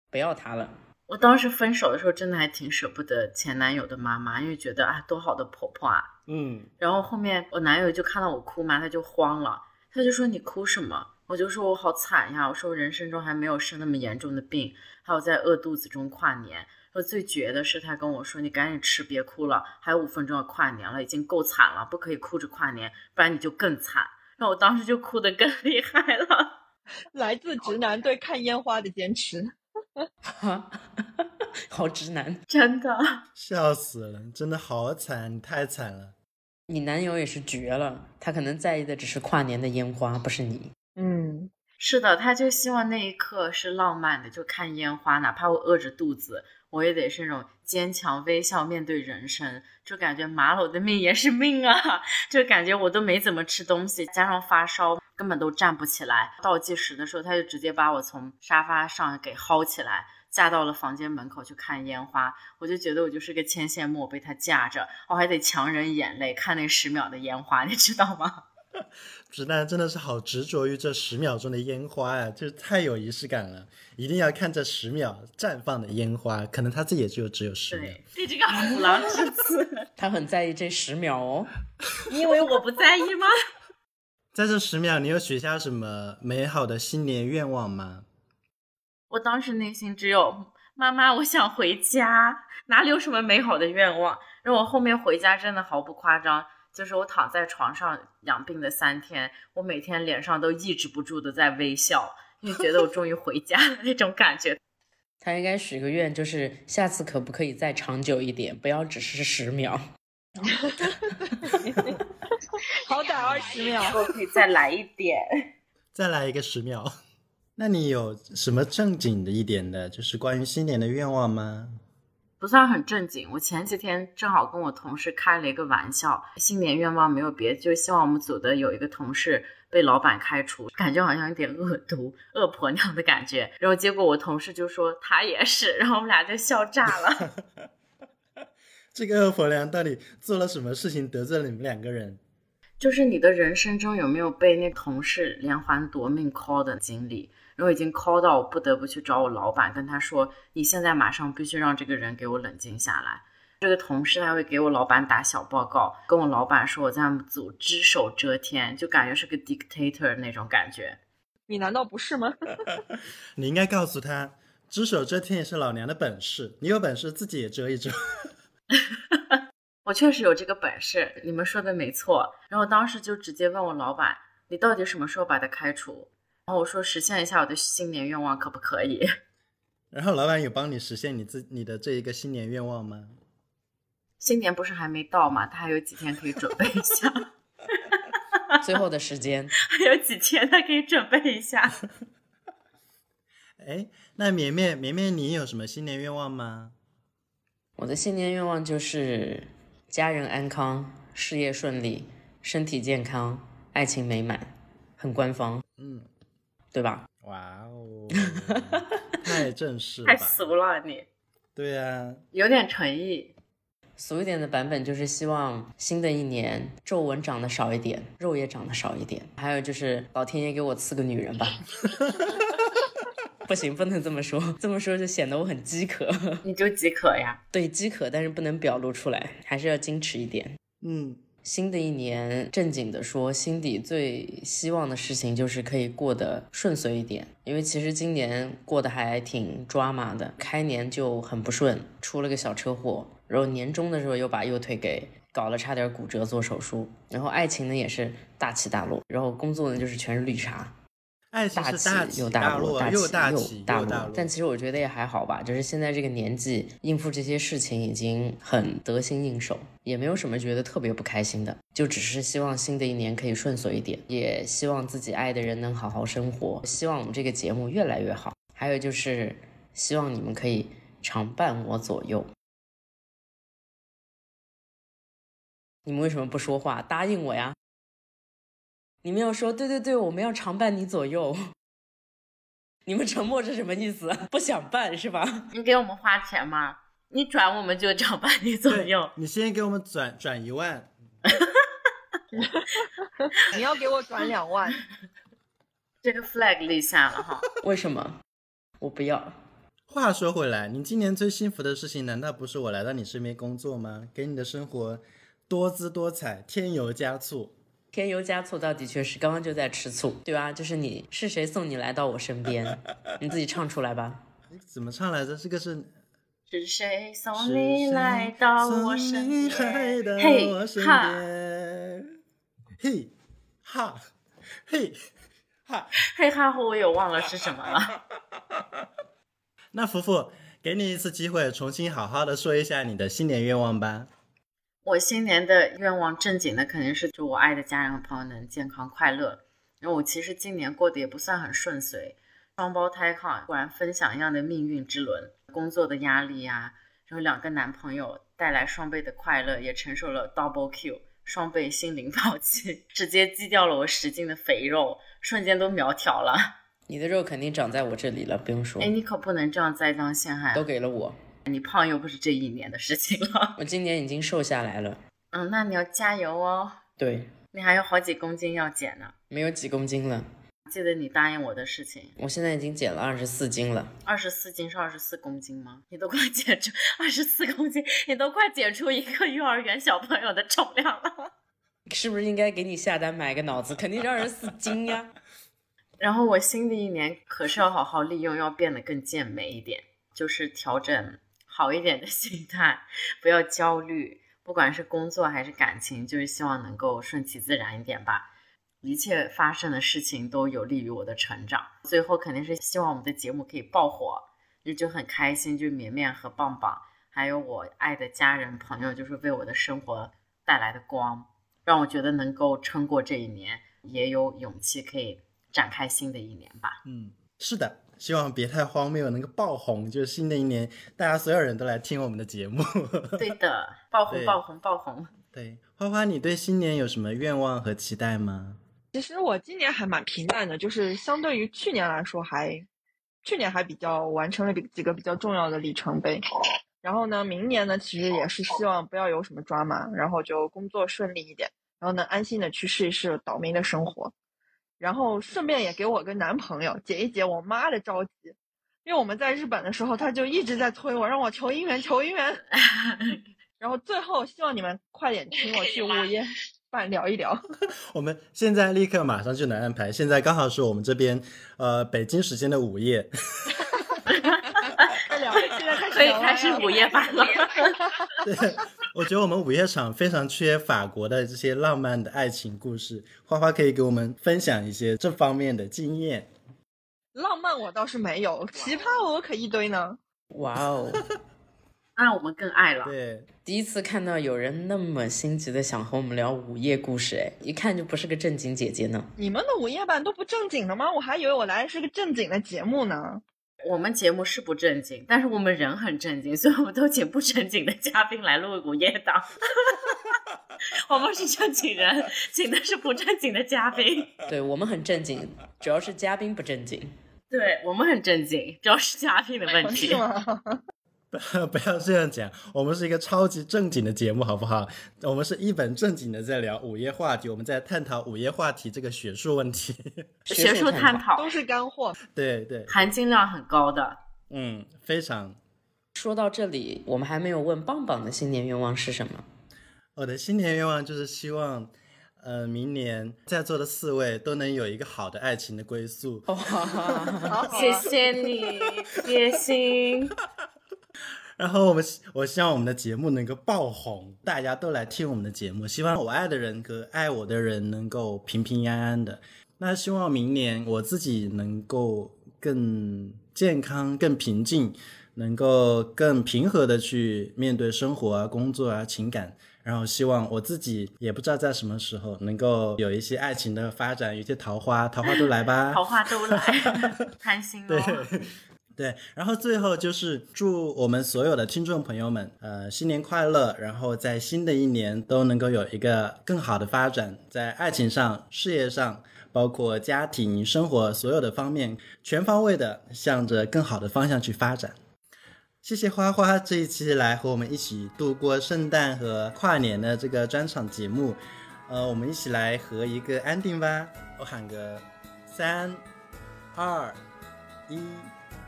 不要他了。我当时分手的时候，真的还挺舍不得前男友的妈妈，因为觉得啊，多好的婆婆啊。嗯。然后后面我男友就看到我哭嘛，他就慌了，他就说你哭什么？我就说我好惨呀，我说我人生中还没有生那么严重的病，还有在饿肚子中跨年。说最绝的是，他跟我说：“你赶紧吃，别哭了，还有五分钟要跨年了，已经够惨了，不可以哭着跨年，不然你就更惨。”然后我当时就哭得更厉害了。来自直男对看烟花的坚持，好直男，真的笑死了，真的好惨，你太惨了。你男友也是绝了，他可能在意的只是跨年的烟花，不是你。嗯。是的，他就希望那一刻是浪漫的，就看烟花，哪怕我饿着肚子，我也得是那种坚强微笑面对人生。就感觉马老的命也是命啊，就感觉我都没怎么吃东西，加上发烧，根本都站不起来。倒计时的时候，他就直接把我从沙发上给薅起来，架到了房间门口去看烟花。我就觉得我就是个牵线木，被他架着，我还得强忍眼泪看那十秒的烟花，你知道吗？直男真的是好执着于这十秒钟的烟花呀，就是太有仪式感了，一定要看这十秒绽放的烟花。可能他自己也就只有十秒。对，这个虎狼之词，他很在意这十秒哦。你以为我不在意吗？在这十秒，你有许下什么美好的新年愿望吗？我当时内心只有妈妈，我想回家，哪里有什么美好的愿望？让我后面回家真的毫不夸张。就是我躺在床上养病的三天，我每天脸上都抑制不住的在微笑，因为觉得我终于回家了那种感觉。他应该许个愿，就是下次可不可以再长久一点，不要只是十秒。好歹二十秒，我可以再来一点，再来一个十秒。那你有什么正经的一点的，就是关于新年的愿望吗？不算很正经。我前几天正好跟我同事开了一个玩笑，新年愿望没有别的，就是希望我们组的有一个同事被老板开除，感觉好像有点恶毒、恶婆娘的感觉。然后结果我同事就说他也是，然后我们俩就笑炸了。这个恶婆娘到底做了什么事情得罪了你们两个人？就是你的人生中有没有被那同事连环夺命 call 的经历？然后已经 call 到我不得不去找我老板，跟他说：“你现在马上必须让这个人给我冷静下来。”这个同事还会给我老板打小报告，跟我老板说我在们组只手遮天，就感觉是个 dictator 那种感觉。你难道不是吗？你应该告诉他，只手遮天也是老娘的本事，你有本事自己也遮一遮。我确实有这个本事，你们说的没错。然后当时就直接问我老板：“你到底什么时候把他开除？”然后我说实现一下我的新年愿望可不可以？然后老板有帮你实现你自你的这一个新年愿望吗？新年不是还没到吗？他还有几天可以准备一下。最后的时间还有几天，他可以准备一下。哎，那绵绵绵绵，你有什么新年愿望吗？我的新年愿望就是家人安康，事业顺利，身体健康，爱情美满，很官方。嗯。对吧？哇哦，太正式了，太俗了你。对呀，有点诚意。俗一点的版本就是希望新的一年皱纹长得少一点，肉也长得少一点。还有就是老天爷给我赐个女人吧。不行，不能这么说，这么说就显得我很饥渴。你就饥渴呀？对，饥渴，但是不能表露出来，还是要矜持一点。嗯。新的一年，正经的说，心底最希望的事情就是可以过得顺遂一点。因为其实今年过得还挺抓马的，开年就很不顺，出了个小车祸，然后年终的时候又把右腿给搞了，差点骨折做手术。然后爱情呢也是大起大落，然后工作呢就是全是绿茶。爱情是大起又大落，大起又大落。但其实我觉得也还好吧，就是现在这个年纪，应付这些事情已经很得心应手，也没有什么觉得特别不开心的。就只是希望新的一年可以顺遂一点，也希望自己爱的人能好好生活，希望我们这个节目越来越好。还有就是希望你们可以常伴我左右。你们为什么不说话？答应我呀！你们要说对对对，我们要常伴你左右。你们沉默是什么意思？不想办是吧？你给我们花钱吗？你转我们就常伴你左右。你先给我们转转一万。你要给我转两万。这个 flag 立下了哈。为什么？我不要。话说回来，你今年最幸福的事情，难道不是我来到你身边工作吗？给你的生活多姿多彩，添油加醋。添油加醋倒的确是，刚刚就在吃醋，对吧？就是你是谁送你来到我身边？你自己唱出来吧。怎么唱来着？这个是是谁送你来到我身边？嘿哈，嘿哈，嘿哈，嘿哈，我也忘了是什么了。那福福，给你一次机会，重新好好的说一下你的新年愿望吧。我新年的愿望正经的肯定是祝我爱的家人和朋友能健康快乐。然后我其实今年过得也不算很顺遂，双胞胎哈，果然分享一样的命运之轮，工作的压力呀，然后两个男朋友带来双倍的快乐，也承受了 double Q，双倍心灵暴击，直接击掉了我十斤的肥肉，瞬间都苗条了。你的肉肯定长在我这里了，不用说。哎，你可不能这样栽赃陷害。都给了我，你胖又不是这一年的事情了。我今年已经瘦下来了。嗯，那你要加油哦。对，你还有好几公斤要减呢。没有几公斤了。记得你答应我的事情。我现在已经减了二十四斤了。二十四斤是二十四公斤吗？你都快减出二十四公斤，你都快减出一个幼儿园小朋友的重量了。是不是应该给你下单买个脑子？肯定是二十四斤呀。然后我新的一年可是要好好利用，要变得更健美一点，就是调整好一点的心态，不要焦虑，不管是工作还是感情，就是希望能够顺其自然一点吧。一切发生的事情都有利于我的成长。最后肯定是希望我们的节目可以爆火，就就很开心。就绵绵和棒棒，还有我爱的家人朋友，就是为我的生活带来的光，让我觉得能够撑过这一年，也有勇气可以展开新的一年吧。嗯，是的，希望别太荒谬，能够爆红。就是新的一年，大家所有人都来听我们的节目。对的，爆红，爆红，爆红。对，花花，你对新年有什么愿望和期待吗？其实我今年还蛮平淡的，就是相对于去年来说，还去年还比较完成了几几个比较重要的里程碑。然后呢，明年呢，其实也是希望不要有什么抓马，然后就工作顺利一点，然后能安心的去试一试倒霉的生活，然后顺便也给我个男朋友解一解我妈的着急，因为我们在日本的时候，他就一直在催我，让我求姻缘，求姻缘。然后最后希望你们快点请我去午夜。饭聊一聊，我们现在立刻马上就能安排。现在刚好是我们这边呃北京时间的午夜，哈哈哈可以开始午夜版了。对，我觉得我们午夜场非常缺法国的这些浪漫的爱情故事，花花可以给我们分享一些这方面的经验。浪漫我倒是没有，奇葩我可一堆呢。哇哦！那我们更爱了。对，第一次看到有人那么心急的想和我们聊午夜故事，哎，一看就不是个正经姐姐呢。你们的午夜版都不正经的吗？我还以为我来的是个正经的节目呢。我们节目是不正经，但是我们人很正经，所以我们都请不正经的嘉宾来录午夜档。我们是正经人，请的是不正经的嘉宾。对我们很正经，主要是嘉宾不正经。对我们很正经，主要是嘉宾的问题。不 不要这样讲，我们是一个超级正经的节目，好不好？我们是一本正经的在聊午夜话题，我们在探讨午夜话题这个学术问题，学术探讨都是干货，对对，含金量很高的，嗯，非常。说到这里，我们还没有问棒棒的新年愿望是什么？我的新年愿望就是希望，呃，明年在座的四位都能有一个好的爱情的归宿。好谢谢你，野心。然后我们，我希望我们的节目能够爆红，大家都来听我们的节目。希望我爱的人和爱我的人能够平平安安的。那希望明年我自己能够更健康、更平静，能够更平和的去面对生活啊、工作啊、情感。然后希望我自己也不知道在什么时候能够有一些爱情的发展，有些桃花，桃花都来吧，桃花都来，贪心 对。对，然后最后就是祝我们所有的听众朋友们，呃，新年快乐！然后在新的一年都能够有一个更好的发展，在爱情上、事业上，包括家庭生活所有的方面，全方位的向着更好的方向去发展。谢谢花花这一期来和我们一起度过圣诞和跨年的这个专场节目，呃，我们一起来合一个安定吧！我喊个三、二、一。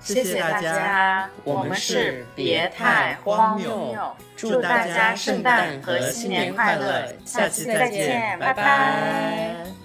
谢谢大家，我们是别太荒谬，祝大家圣诞和新年快乐，下期再见，拜拜。